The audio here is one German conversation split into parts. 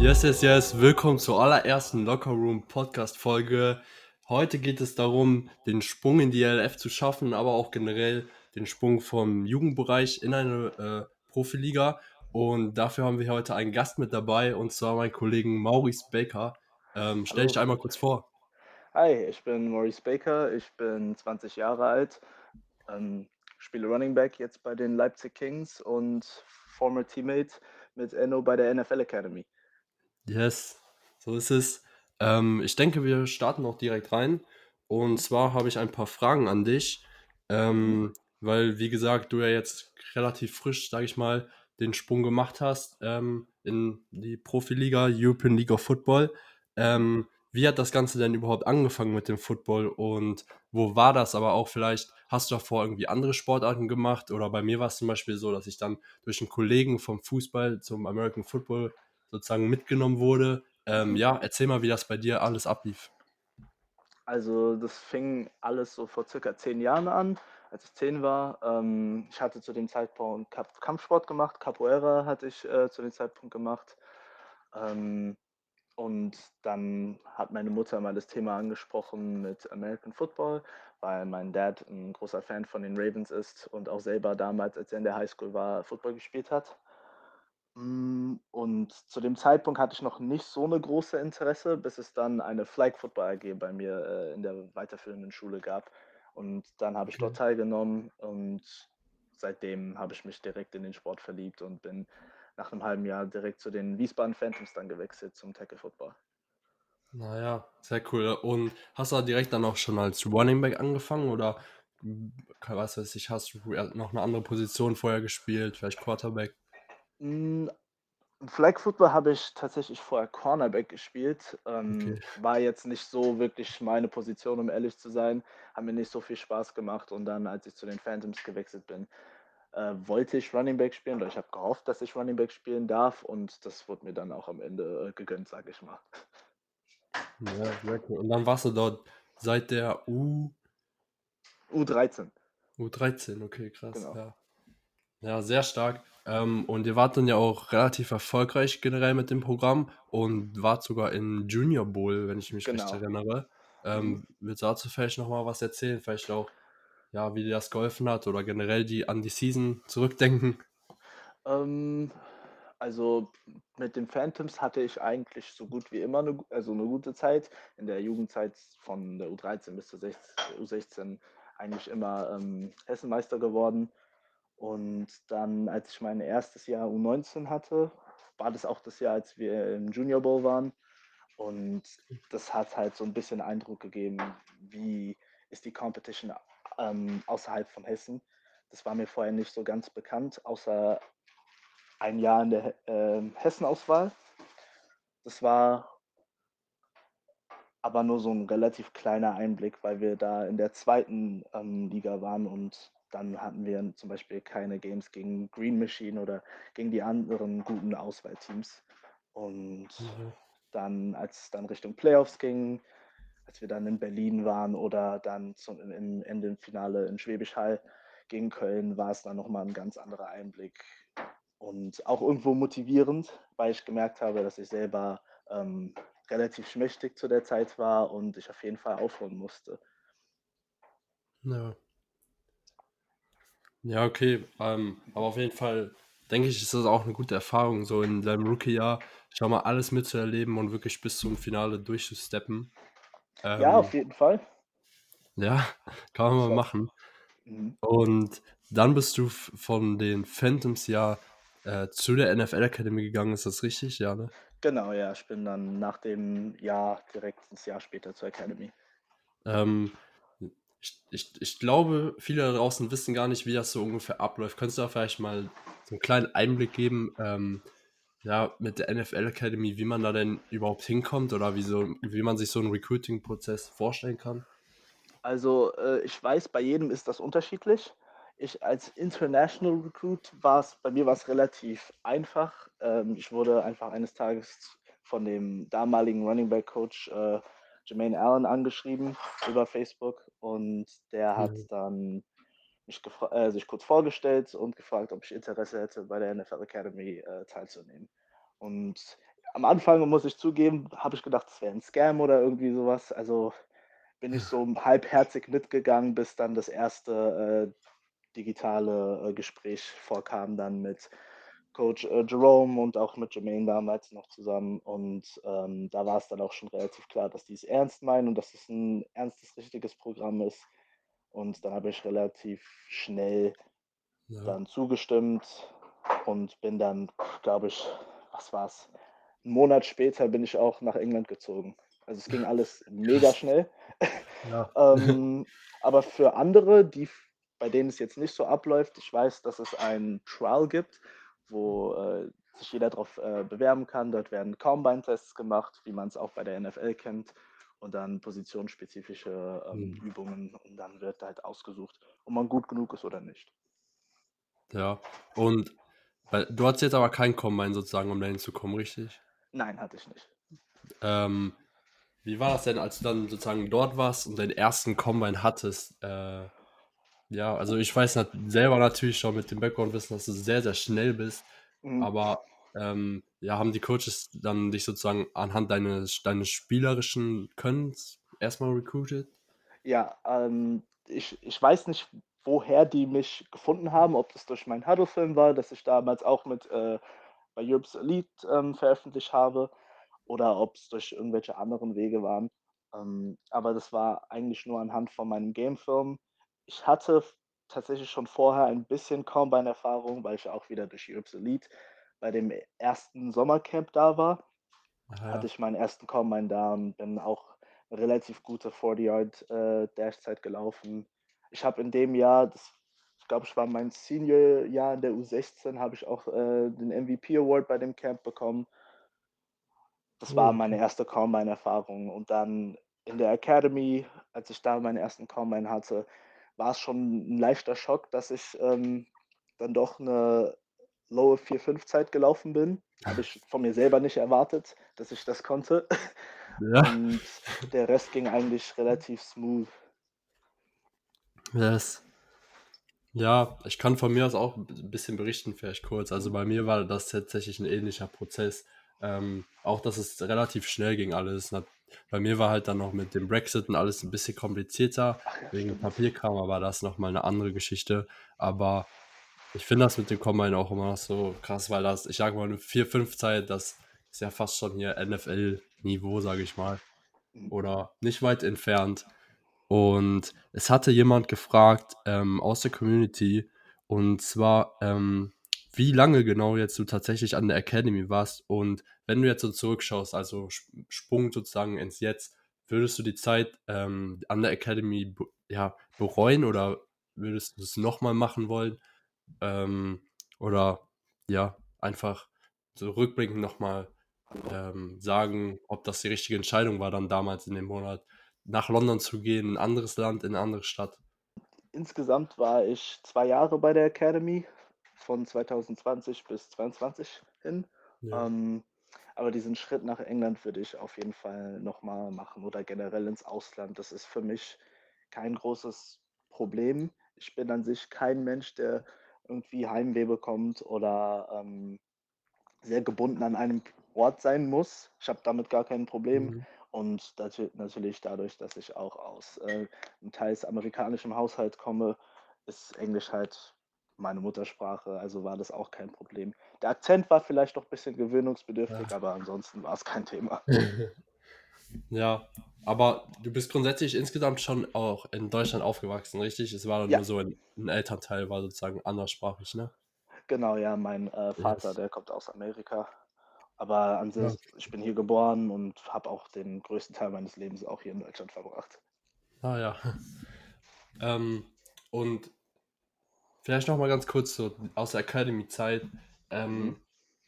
Yes, yes, yes. Willkommen zur allerersten Locker Room Podcast Folge. Heute geht es darum, den Sprung in die LF zu schaffen, aber auch generell den Sprung vom Jugendbereich in eine äh, Profiliga. Und dafür haben wir heute einen Gast mit dabei, und zwar meinen Kollegen Maurice Baker. Ähm, stell dich Hallo. einmal kurz vor. Hi, ich bin Maurice Baker, ich bin 20 Jahre alt, ähm, spiele Running Back jetzt bei den Leipzig Kings und former Teammate mit Enno bei der NFL Academy. Yes, so ist es. Ähm, ich denke, wir starten auch direkt rein. Und zwar habe ich ein paar Fragen an dich, ähm, weil, wie gesagt, du ja jetzt relativ frisch, sage ich mal, den Sprung gemacht hast ähm, in die Profiliga, European League of Football. Ähm, wie hat das Ganze denn überhaupt angefangen mit dem Football und wo war das? Aber auch vielleicht hast du davor irgendwie andere Sportarten gemacht oder bei mir war es zum Beispiel so, dass ich dann durch einen Kollegen vom Fußball zum American Football sozusagen mitgenommen wurde. Ähm, ja, erzähl mal, wie das bei dir alles ablief. Also das fing alles so vor circa zehn Jahren an, als ich zehn war. Ähm, ich hatte zu dem Zeitpunkt Kampfsport gemacht, Capoeira hatte ich äh, zu dem Zeitpunkt gemacht. Ähm, Und dann hat meine Mutter mal das Thema angesprochen mit American Football, weil mein Dad ein großer Fan von den Ravens ist und auch selber damals, als er in der Highschool war, Football gespielt hat. Mm, Und zu dem Zeitpunkt hatte ich noch nicht so eine große Interesse, bis es dann eine Flag Football AG bei mir äh, in der weiterführenden Schule gab. Und dann habe ich Okay. dort teilgenommen und seitdem habe ich mich direkt in den Sport verliebt und bin nach einem halben Jahr direkt zu den Wiesbaden Phantoms dann gewechselt zum Tackle Football. Naja, sehr cool. Und hast du da direkt dann auch schon als Running Back angefangen oder mm, was weiß ich, hast du noch eine andere Position vorher gespielt, vielleicht Quarterback? Mm, Flag Football habe ich tatsächlich vorher Cornerback gespielt. Ähm, Okay. war jetzt nicht so wirklich meine Position, um ehrlich zu sein. Hat mir nicht so viel Spaß gemacht. Und dann, als ich zu den Phantoms gewechselt bin, äh, wollte ich Running Back spielen oder ich habe gehofft, dass ich Running Back spielen darf. Und das wurde mir dann auch am Ende äh, gegönnt, sage ich mal. Ja, sehr cool. Und dann warst du dort seit der U, U13, U13, okay, krass, genau. ja. Ja, sehr stark. Ähm, und ihr wart dann ja auch relativ erfolgreich generell mit dem Programm und wart sogar im Junior Bowl, wenn ich mich recht Genau. erinnere. Mhm. Ähm, willst du dazu vielleicht nochmal was erzählen? Vielleicht auch, ja, wie dir das geholfen hat oder generell die an die Season zurückdenken? Ähm, also mit den Phantoms hatte ich eigentlich so gut wie immer eine, also eine gute Zeit. In der Jugendzeit von der U13 bis zur 16, U16 eigentlich immer ähm, Hessenmeister geworden. Und dann, als ich mein erstes Jahr U19 hatte, war das auch das Jahr, als wir im Junior Bowl waren. Und das hat halt so ein bisschen Eindruck gegeben, wie ist die Competition ähm, außerhalb von Hessen. Das war mir vorher nicht so ganz bekannt, außer ein Jahr in der äh, Hessenauswahl. Das war aber nur so ein relativ kleiner Einblick, weil wir da in der zweiten ähm, Liga waren und dann hatten wir zum Beispiel keine Games gegen Green Machine oder gegen die anderen guten Auswahlteams. Und Ja. dann, als es dann Richtung Playoffs ging, als wir dann in Berlin waren oder dann zum, im Ende im Finale in Schwäbisch Hall gegen Köln, war es dann nochmal ein ganz anderer Einblick und auch irgendwo motivierend, weil ich gemerkt habe, dass ich selber ähm, relativ schmächtig zu der Zeit war und ich auf jeden Fall aufholen musste. Ja. Ja, okay. Ähm, aber auf jeden Fall denke ich, ist das auch eine gute Erfahrung, so in deinem Rookie-Jahr schon mal alles mitzuerleben und wirklich bis zum Finale durchzusteppen. Ja, auf Ähm, jeden Fall. ja, kann man mal machen. mhm. Und dann bist du von den Phantoms ja äh, zu der NFL Academy gegangen, ist das richtig? Ja, ne? Genau, ja, ich bin dann nach dem Jahr direkt ins Jahr später zur Academy. Ähm, ich, ich, ich glaube, viele da draußen wissen gar nicht, wie das so ungefähr abläuft. Könntest du da vielleicht mal so einen kleinen Einblick geben, ähm, ja, mit der NFL Academy, wie man da denn überhaupt hinkommt oder wie, so, wie man sich so einen Recruiting-Prozess vorstellen kann? Also äh, ich weiß, bei jedem ist das unterschiedlich. Ich als International Recruit war es, bei mir war es relativ einfach. Ähm, ich wurde einfach eines Tages von dem damaligen Running Back Coach äh, Jermaine Allen angeschrieben über Facebook und der hat Mhm. dann mich äh, sich kurz vorgestellt und gefragt, ob ich Interesse hätte, bei der NFL Academy äh, teilzunehmen. Und am Anfang, muss ich zugeben, habe ich gedacht, es wäre ein Scam oder irgendwie sowas. Also bin ich so halbherzig mitgegangen, bis dann das erste äh, digitale äh, Gespräch vorkam, dann mit Coach äh, Jerome und auch mit Jermaine damals noch zusammen. Und ähm, da war es dann auch schon relativ klar, dass die es ernst meinen und dass es ein ernstes, richtiges Programm ist. Und dann habe ich relativ schnell ja. dann zugestimmt und bin dann, glaube ich, was war es? Einen Monat später bin ich auch nach England gezogen. Also es ging alles mega schnell. Ja. ähm, aber für andere, die, bei denen es jetzt nicht so abläuft, ich weiß, dass es ein Trial gibt, wo äh, sich jeder darauf äh, bewerben kann. Dort werden Combine-Tests gemacht, wie man es auch bei der NFL kennt. Und dann positionsspezifische ähm, mhm. Übungen und dann wird halt ausgesucht, ob man gut genug ist oder nicht. Ja, und weil, du hattest jetzt aber kein Combine sozusagen, um dahin zu kommen, richtig? Nein, hatte ich nicht. Ähm, wie war das denn, als du dann sozusagen dort warst und deinen ersten Combine hattest? Äh, ja, also ich weiß nat selber natürlich schon mit dem Background-Wissen, dass du sehr, sehr schnell bist. Mhm. Aber ähm, ja, haben die Coaches dann dich sozusagen anhand deines, deines spielerischen Könnens erstmal recruited? Ja, ähm, ich, ich weiß nicht, woher die mich gefunden haben, ob das durch meinen Huddle-Film war, dass ich damals auch mit äh, bei Europe's Elite ähm, veröffentlicht habe, oder ob es durch irgendwelche anderen Wege waren. Ähm, aber das war eigentlich nur anhand von meinem Game-Film. Ich hatte tatsächlich schon vorher ein bisschen Combine-Erfahrung, weil ich auch wieder durch Europe's Elite bei dem ersten Sommercamp da war. Aha. Hatte ich meinen ersten Combine da und bin auch eine relativ gute 40-Yard-Dash-Zeit äh, gelaufen ich habe in dem Jahr, das ich glaube, ich war mein Senior-Jahr in der U16, habe ich auch äh, den MVP Award bei dem Camp bekommen. Das war meine erste Combine-Erfahrung. Und dann in der Academy, als ich da meinen ersten Combine hatte, war es schon ein leichter Schock, dass ich ähm, dann doch eine lowe 4-5-Zeit gelaufen bin. Habe ich von mir selber nicht erwartet, dass ich das konnte. Ja. Und der Rest ging eigentlich relativ smooth. Yes. Ja, ich kann von mir aus auch ein bisschen berichten, vielleicht kurz. Also bei mir war das tatsächlich ein ähnlicher Prozess. Ähm, auch, dass es relativ schnell ging alles. Bei mir war halt dann noch mit dem Brexit und alles ein bisschen komplizierter. Wegen Papierkram aber das nochmal eine andere Geschichte. Aber ich finde das mit dem Combine auch immer noch so krass, weil das, ich sage mal, eine 4-5-Zeit, das ist ja fast schon hier NFL-Niveau, sage ich mal. Oder nicht weit entfernt. Und es hatte jemand gefragt ähm, aus der Community, und zwar, ähm, wie lange genau jetzt du tatsächlich an der Academy warst. Und wenn du jetzt so zurückschaust, also Sprung sozusagen ins Jetzt, würdest du die Zeit ähm, an der Academy ja, bereuen oder würdest du es nochmal machen wollen? Ähm, oder ja, einfach so rückblickend nochmal ähm, sagen, ob das die richtige Entscheidung war dann damals in dem Monat nach London zu gehen, in ein anderes Land, in eine andere Stadt? Insgesamt war ich zwei Jahre bei der Academy, von 2020 bis 2022 hin. Ja. Ähm, aber diesen Schritt nach England würde ich auf jeden Fall nochmal machen oder generell ins Ausland. Das ist für mich kein großes Problem. Ich bin an sich kein Mensch, der irgendwie Heimweh bekommt oder ähm, sehr gebunden an einem Ort sein muss. Ich habe damit gar kein Problem. Mhm. Und natürlich dadurch, dass ich auch aus äh, einem teils amerikanischem Haushalt komme, ist Englisch halt meine Muttersprache, also war das auch kein Problem. Der Akzent war vielleicht noch ein bisschen gewöhnungsbedürftig, ja. aber ansonsten war es kein Thema. ja, aber du bist grundsätzlich insgesamt schon auch in Deutschland aufgewachsen, richtig? Es war ja. nur so ein, ein, Elternteil, war sozusagen anderssprachig, ne? Genau, ja, mein äh, Vater, yes. der kommt aus Amerika. Aber an sich, ja. ich bin hier geboren und habe auch den größten Teil meines Lebens auch hier in Deutschland verbracht. Ah ja. Ähm, und vielleicht noch mal ganz kurz so aus der Academy-Zeit. Ähm, mhm.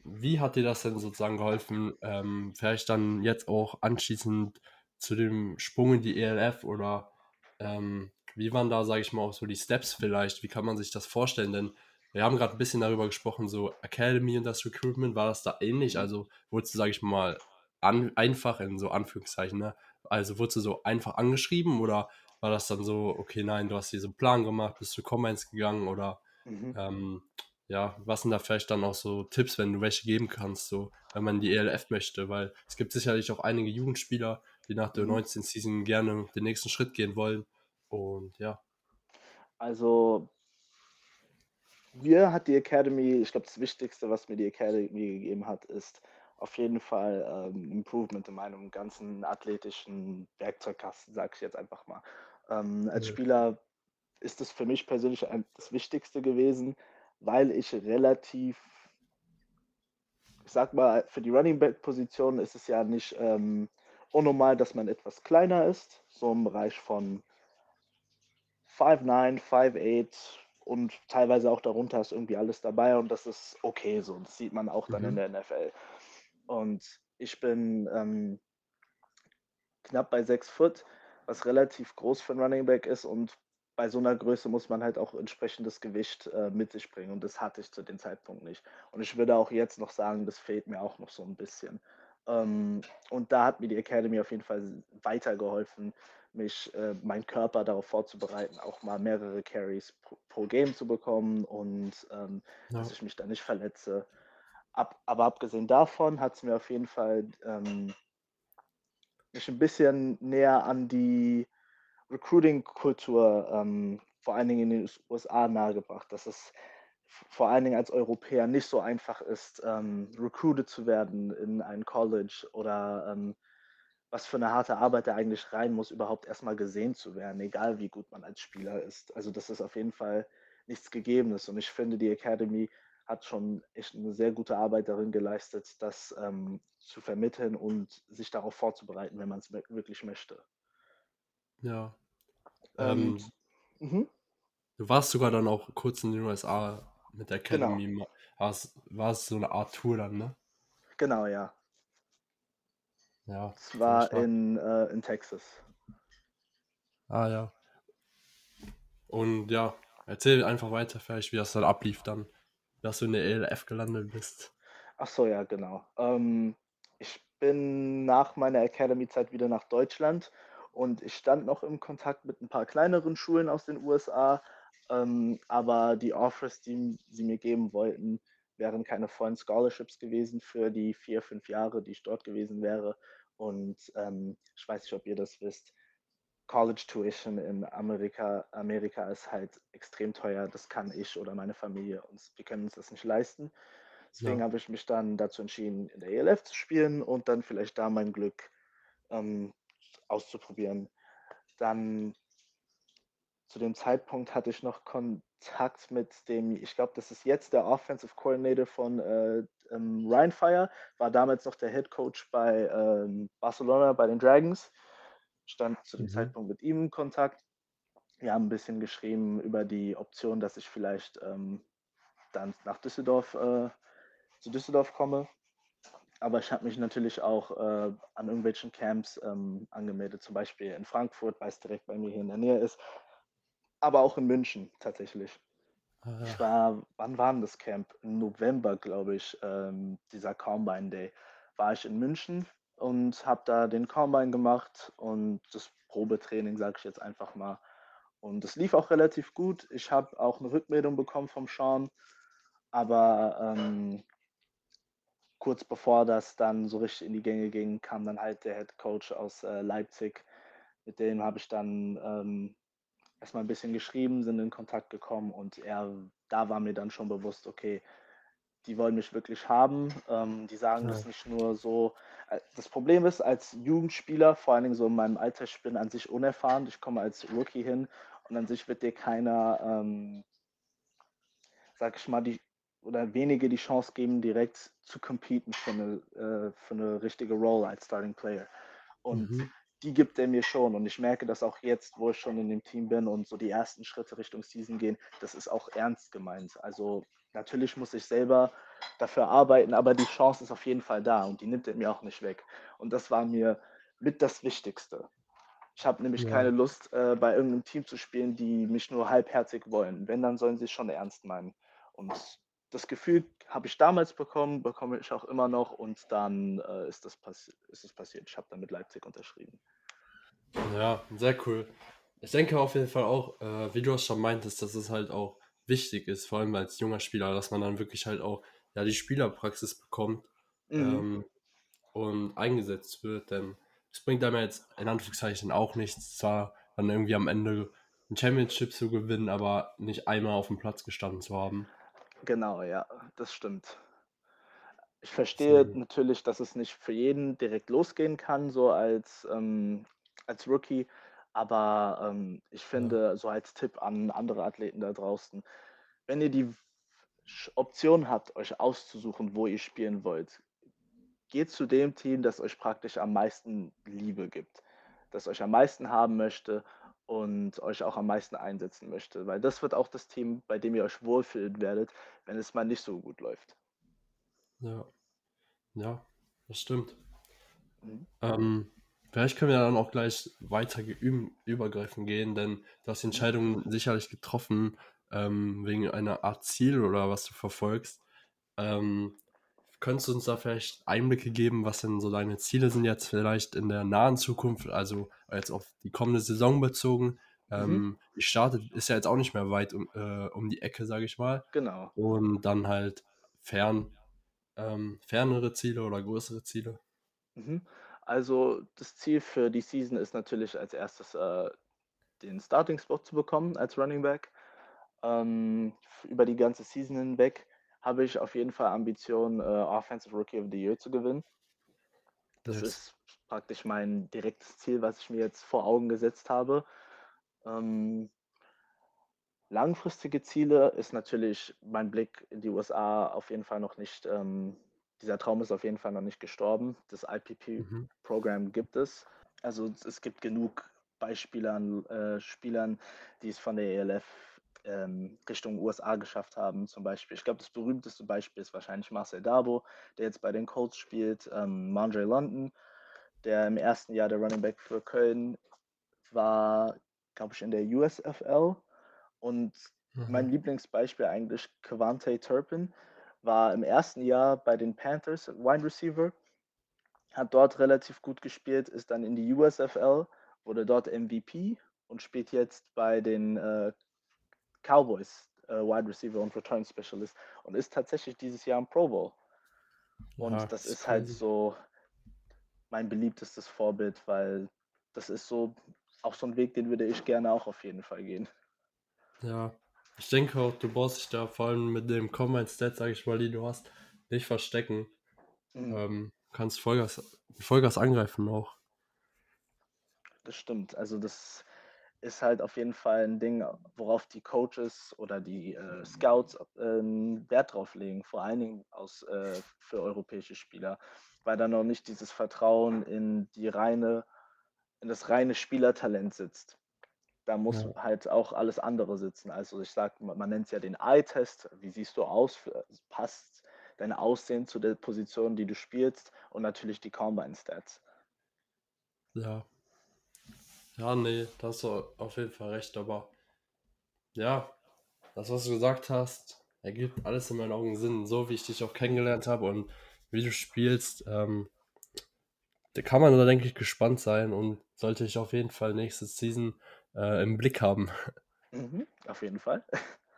Wie hat dir das denn sozusagen geholfen? Ähm, vielleicht dann jetzt auch anschließend zu dem Sprung in die ELF oder ähm, wie waren da, sage ich mal, auch so die Steps vielleicht? Wie kann man sich das vorstellen? Denn wir haben gerade ein bisschen darüber gesprochen, so Academy und das Recruitment, war das da ähnlich? Also wurdest du, sage ich mal, an, einfach in so Anführungszeichen, ne? Also wurdest du so einfach angeschrieben oder war das dann so, okay, nein, du hast hier so einen Plan gemacht, bist du Comments gegangen oder mhm. ähm, ja, was sind da vielleicht dann auch so Tipps, wenn du welche geben kannst, so, wenn man die ELF möchte, weil es gibt sicherlich auch einige Jugendspieler, die nach der Mhm. 19. Season gerne den nächsten Schritt gehen wollen. Und ja, Also mir hat die Academy, ich glaube, das Wichtigste, was mir die Academy gegeben hat, ist auf jeden Fall ähm, Improvement in meinem ganzen athletischen Werkzeugkasten, sage ich jetzt einfach mal. Ähm, als. Spieler ist es für mich persönlich das Wichtigste gewesen, weil ich relativ, ich sag mal, für die Running Back Position ist es ja nicht ähm, unnormal, dass man etwas kleiner ist, so im Bereich von 5'9, 5'8 und teilweise auch darunter ist irgendwie alles dabei und das ist okay so. Das sieht man auch dann in mhm. der NFL. Und ich bin ähm, knapp bei 6 Foot, was relativ groß für ein Running Back ist und bei so einer Größe muss man halt auch entsprechendes Gewicht äh, mit sich bringen und das hatte ich zu dem Zeitpunkt nicht. Und ich würde auch jetzt noch sagen, das fehlt mir auch noch so ein bisschen. Ähm, und da hat mir die Academy auf jeden Fall weitergeholfen, mich, äh, meinen Körper darauf vorzubereiten, auch mal mehrere Carries pro, pro Game zu bekommen und ähm, dass Ja, ich mich da nicht verletze. Ab, aber abgesehen davon hat es mir auf jeden Fall ähm, mich ein bisschen näher an die Recruiting-Kultur, ähm, vor allen Dingen in den USA, nahegebracht, dass es vor allen Dingen als Europäer nicht so einfach ist, ähm, recruited zu werden in ein College oder ähm, was für eine harte Arbeit da eigentlich rein muss, überhaupt erstmal gesehen zu werden, egal wie gut man als Spieler ist. Also das ist auf jeden Fall nichts Gegebenes und ich finde, die Academy hat schon echt eine sehr gute Arbeit darin geleistet, das ähm, zu vermitteln und sich darauf vorzubereiten, wenn man es wirklich möchte. ja. Ähm, mhm, du warst sogar dann auch kurz in den USA mit der genau, Academy, warst, war es so eine Art Tour dann, ne? genau, ja. Ja, Es war in, äh, in Texas. Ah ja. Und ja, erzähl einfach weiter vielleicht, wie das dann ablief dann, dass du in der ELF gelandet bist. Ach so, ja, genau. Ähm, ich bin nach meiner Academy-Zeit wieder nach Deutschland und ich stand noch im Kontakt mit ein paar kleineren Schulen aus den USA, ähm, aber die Offers, die sie mir geben wollten, wären keine vollen Scholarships gewesen für die vier, fünf Jahre, die ich dort gewesen wäre. Und ähm, ich weiß nicht, ob ihr das wisst. College Tuition in Amerika, Amerika ist halt extrem teuer. Das kann ich oder meine Familie uns, wir können uns das nicht leisten. Deswegen Ja, habe ich mich dann dazu entschieden, in der ELF zu spielen und dann vielleicht da mein Glück ähm, auszuprobieren. Dann zu dem Zeitpunkt hatte ich noch Kontakt mit dem, ich glaube, das ist jetzt der Offensive Coordinator von äh, ähm, Ryan Fire, war damals noch der Head Coach bei ähm, Barcelona, bei den Dragons. Stand zu dem mhm. Zeitpunkt mit ihm in Kontakt. Wir haben ein bisschen geschrieben über die Option, dass ich vielleicht ähm, dann nach Düsseldorf, äh, zu Düsseldorf komme. Aber ich habe mich natürlich auch äh, an irgendwelchen Camps ähm, angemeldet, zum Beispiel in Frankfurt, weil es direkt bei mir hier in der Nähe ist, aber auch in München tatsächlich. Ah, Ich war, wann war denn das Camp? Im November, glaube ich, ähm, dieser Combine Day, war ich in München und habe da den Combine gemacht und das Probetraining, sage ich jetzt einfach mal. Und es lief auch relativ gut. Ich habe auch eine Rückmeldung bekommen vom Sean, aber ähm, kurz bevor das dann so richtig in die Gänge ging, kam dann halt der Head Coach aus äh, Leipzig. Mit dem habe ich dann ähm, erstmal ein bisschen geschrieben, sind in Kontakt gekommen und er, da war mir dann schon bewusst, okay, die wollen mich wirklich haben. Ähm, die sagen Ja. das nicht nur so. Äh, Das Problem ist, als Jugendspieler, vor allen Dingen so in meinem Alter, ich bin an sich unerfahren, ich komme als Rookie hin und an sich wird dir keiner, ähm, sag ich mal, die oder wenige die Chance geben, direkt zu competen für eine, äh, für eine richtige Role als Starting Player. Und Mhm. die gibt er mir schon. Und ich merke das auch jetzt, wo ich schon in dem Team bin und so die ersten Schritte Richtung Season gehen, das ist auch ernst gemeint. Also natürlich muss ich selber dafür arbeiten, aber die Chance ist auf jeden Fall da und die nimmt er mir auch nicht weg. Und das war mir mit das Wichtigste. Ich habe nämlich keine Ja. Lust, äh, bei irgendeinem Team zu spielen, die mich nur halbherzig wollen. Wenn, dann sollen sie es schon ernst meinen. Und das Gefühl habe ich damals bekommen, bekomme ich auch immer noch und dann äh, ist, das ist das passiert. Ich habe dann mit Leipzig unterschrieben. Ja, sehr cool. Ich denke auf jeden Fall auch, äh, wie du es schon meintest, dass es halt auch wichtig ist, vor allem als junger Spieler, dass man dann wirklich halt auch ja, die Spielerpraxis bekommt Mhm. ähm, und eingesetzt wird, denn es bringt einem jetzt in Anführungszeichen auch nichts, zwar dann irgendwie am Ende ein Championship zu gewinnen, aber nicht einmal auf dem Platz gestanden zu haben. Genau, ja, das stimmt. Ich verstehe Deswegen, natürlich, dass es nicht für jeden direkt losgehen kann, so als, ähm, als Rookie. Aber ähm, ich ja, finde, so als Tipp an andere Athleten da draußen, wenn ihr die Option habt, euch auszusuchen, wo ihr spielen wollt, geht zu dem Team, das euch praktisch am meisten Liebe gibt, das euch am meisten haben möchte und euch auch am meisten einsetzen möchte. Weil das wird auch das Team, bei dem ihr euch wohlfühlen werdet, wenn es mal nicht so gut läuft. ja, ja, das stimmt. Mhm. Ähm, vielleicht können wir dann auch gleich weiter übergreifen gehen, denn du hast die Mhm. Entscheidung sicherlich getroffen, ähm, wegen einer Art Ziel oder was du verfolgst. Ähm, könntest du uns da vielleicht Einblicke geben, was denn so deine Ziele sind jetzt vielleicht in der nahen Zukunft, also jetzt auf die kommende Saison bezogen? Mhm. Ähm, die startet ist ja jetzt auch nicht mehr weit um, äh, um die Ecke, sage ich mal. Genau. Und dann halt fern, ähm, fernere Ziele oder größere Ziele. Mhm. Also das Ziel für die Season ist natürlich als erstes äh, den Starting-Spot zu bekommen als Running Back. Ähm, über die ganze Season hinweg habe ich auf jeden Fall Ambitionen, äh, Offensive Rookie of the Year zu gewinnen. Das Nice. ist praktisch mein direktes Ziel, was ich mir jetzt vor Augen gesetzt habe. Ähm, langfristige Ziele ist natürlich mein Blick in die USA auf jeden Fall noch nicht, ähm, dieser Traum ist auf jeden Fall noch nicht gestorben. Das Mhm. IPP-Programm gibt es. Also es gibt genug Beispiele an äh, Spielern, die es von der ELF ähm, Richtung USA geschafft haben. Zum Beispiel, ich glaube, das berühmteste Beispiel ist wahrscheinlich Marcel Dabo, der jetzt bei den Colts spielt, ähm, Mondre London, der im ersten Jahr der Running Back für Köln war, glaube ich, in der USFL. Und mein Mhm. Lieblingsbeispiel eigentlich, Quante Turpin, war im ersten Jahr bei den Panthers Wide Receiver, hat dort relativ gut gespielt, ist dann in die USFL, wurde dort MVP und spielt jetzt bei den äh, Cowboys äh, Wide Receiver und Return Specialist und ist tatsächlich dieses Jahr im Pro Bowl. Ja, Und das das ist halt so mein beliebtestes Vorbild, weil das ist so auch so ein Weg, den würde ich gerne auch auf jeden Fall gehen. Ja, ich denke auch, du brauchst dich da vor allem mit dem Combine-Stat, sag ich mal, die du hast, nicht verstecken. Mhm. Ähm, kannst Vollgas, Vollgas angreifen auch. Das stimmt. Also das ist halt auf jeden Fall ein Ding, worauf die Coaches oder die äh, Scouts ähm, Wert drauf legen, vor allen Dingen aus, äh, für europäische Spieler, weil da noch nicht dieses Vertrauen in die reine, in das reine Spielertalent sitzt. Da muss Ja, halt auch alles andere sitzen. Also ich sage, man, man nennt es ja den Eye-Test. Wie siehst du aus? Passt dein Aussehen zu der Position, die du spielst? Und natürlich die Combine-Stats. ja, ja, nee, da hast du auf jeden Fall recht, aber ja, das, was du gesagt hast, ergibt alles in meinen Augen Sinn, so wie ich dich auch kennengelernt habe und wie du spielst, ähm, da kann man da, denke ich, gespannt sein und sollte ich auf jeden Fall nächste Season äh, im Blick haben. Mhm, auf jeden Fall.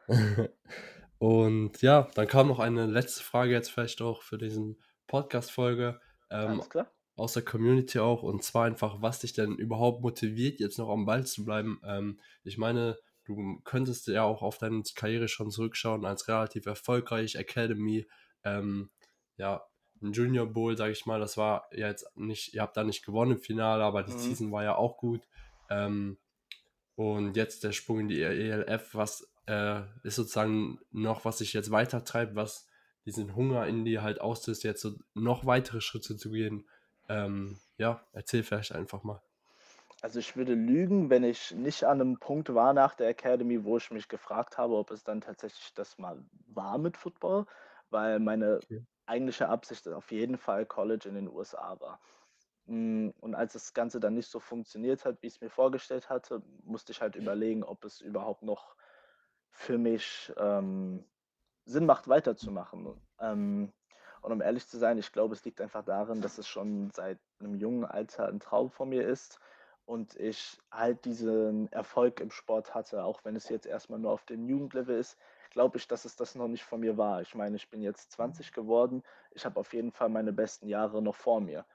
Und ja, dann kam noch eine letzte Frage jetzt vielleicht auch für diesen Podcast-Folge ähm, Alles klar. aus der Community auch. Und zwar einfach, was dich denn überhaupt motiviert, jetzt noch am Ball zu bleiben. Ähm, ich meine, du könntest ja auch auf deine Karriere schon zurückschauen als relativ erfolgreich Academy. Ähm, ja, ein Junior Bowl, sage ich mal, das war ja jetzt nicht, ihr habt da nicht gewonnen im Finale, aber die Mhm. Season war ja auch gut. Ähm, und jetzt der Sprung in die ELF, was äh, ist sozusagen noch, was sich jetzt weiter treibt, was diesen Hunger in dir halt auslöst, jetzt so noch weitere Schritte zu gehen. Ähm, ja, erzähl vielleicht einfach mal. Also ich würde lügen, wenn ich nicht an einem Punkt war nach der Academy, wo ich mich gefragt habe, ob es dann tatsächlich das mal war mit Football, weil meine Okay. eigentliche Absicht auf jeden Fall College in den USA war. Mm, Und als das Ganze dann nicht so funktioniert hat, wie ich es mir vorgestellt hatte, musste ich halt überlegen, ob es überhaupt noch für mich ähm, Sinn macht, weiterzumachen. Ähm, und um ehrlich zu sein, ich glaube, es liegt einfach darin, dass es schon seit einem jungen Alter ein Traum von mir ist und ich halt diesen Erfolg im Sport hatte, auch wenn es jetzt erstmal nur auf dem Jugendlevel ist. glaube ich, dass es das noch nicht von mir war. Ich meine, ich bin jetzt 20 geworden. Ich habe auf jeden Fall meine besten Jahre noch vor mir.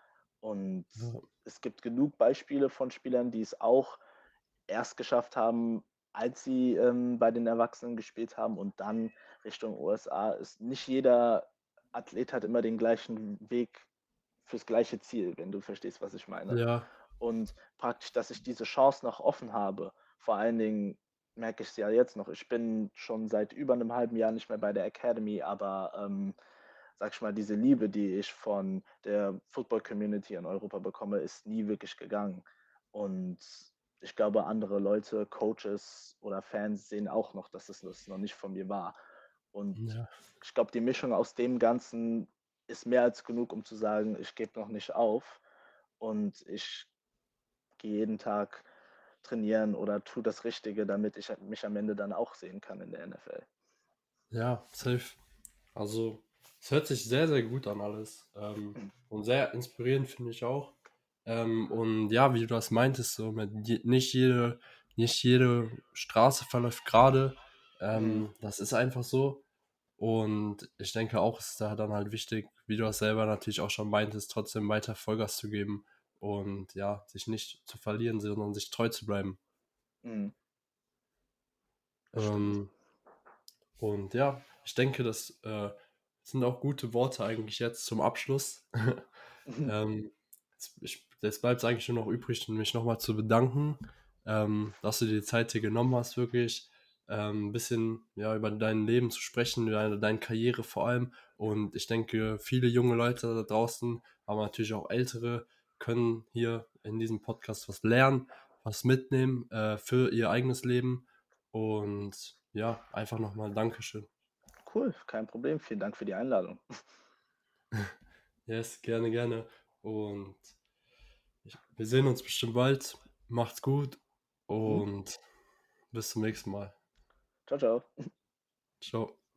Und Ja. es gibt genug Beispiele von Spielern, die es auch erst geschafft haben, als sie ähm, bei den Erwachsenen gespielt haben und dann Richtung USA ist. Nicht jeder Athlet hat immer den gleichen Weg fürs gleiche Ziel, wenn du verstehst, was ich meine. Ja, Und praktisch, dass ich diese Chance noch offen habe. Vor allen Dingen merke ich es ja jetzt noch. Ich bin schon seit über einem halben Jahr nicht mehr bei der Academy, aber ähm, sag ich mal, diese Liebe, die ich von der Football Community in Europa bekomme, ist nie wirklich gegangen. Und ich glaube, andere Leute, Coaches oder Fans sehen auch noch, dass es das noch nicht von mir war. Und ja, ich glaube, die Mischung aus dem Ganzen ist mehr als genug, um zu sagen, ich gebe noch nicht auf und ich gehe jeden Tag trainieren oder tue das Richtige, damit ich mich am Ende dann auch sehen kann in der NFL. ja, safe. Also, es hört sich sehr, sehr gut an alles. Ähm, und sehr inspirierend finde ich auch. Ähm, und ja, wie du das meintest, so je, nicht jede, nicht jede Straße verläuft gerade. Mhm. Ähm, das ist einfach so. Und ich denke auch, es ist da dann halt wichtig, wie du das selber natürlich auch schon meintest, trotzdem weiter Vollgas zu geben und ja, sich nicht zu verlieren, sondern sich treu zu bleiben. Mhm. Ähm, und ja, ich denke, das äh, sind auch gute Worte eigentlich jetzt zum Abschluss. ähm, jetzt, ich, jetzt bleibt es eigentlich nur noch übrig, mich nochmal zu bedanken, ähm, dass du dir die Zeit hier genommen hast, wirklich ähm, ein bisschen ja, über dein Leben zu sprechen, über deine, deine Karriere vor allem. Und ich denke, viele junge Leute da draußen, aber natürlich auch ältere, können hier in diesem Podcast was lernen, was mitnehmen äh, für ihr eigenes Leben. Und ja, einfach nochmal Dankeschön. Cool, kein Problem. Vielen Dank für die Einladung. Yes, gerne, gerne. Und wir sehen uns bestimmt bald. Macht's gut Mhm. und bis zum nächsten Mal. Ciao, ciao. Ciao.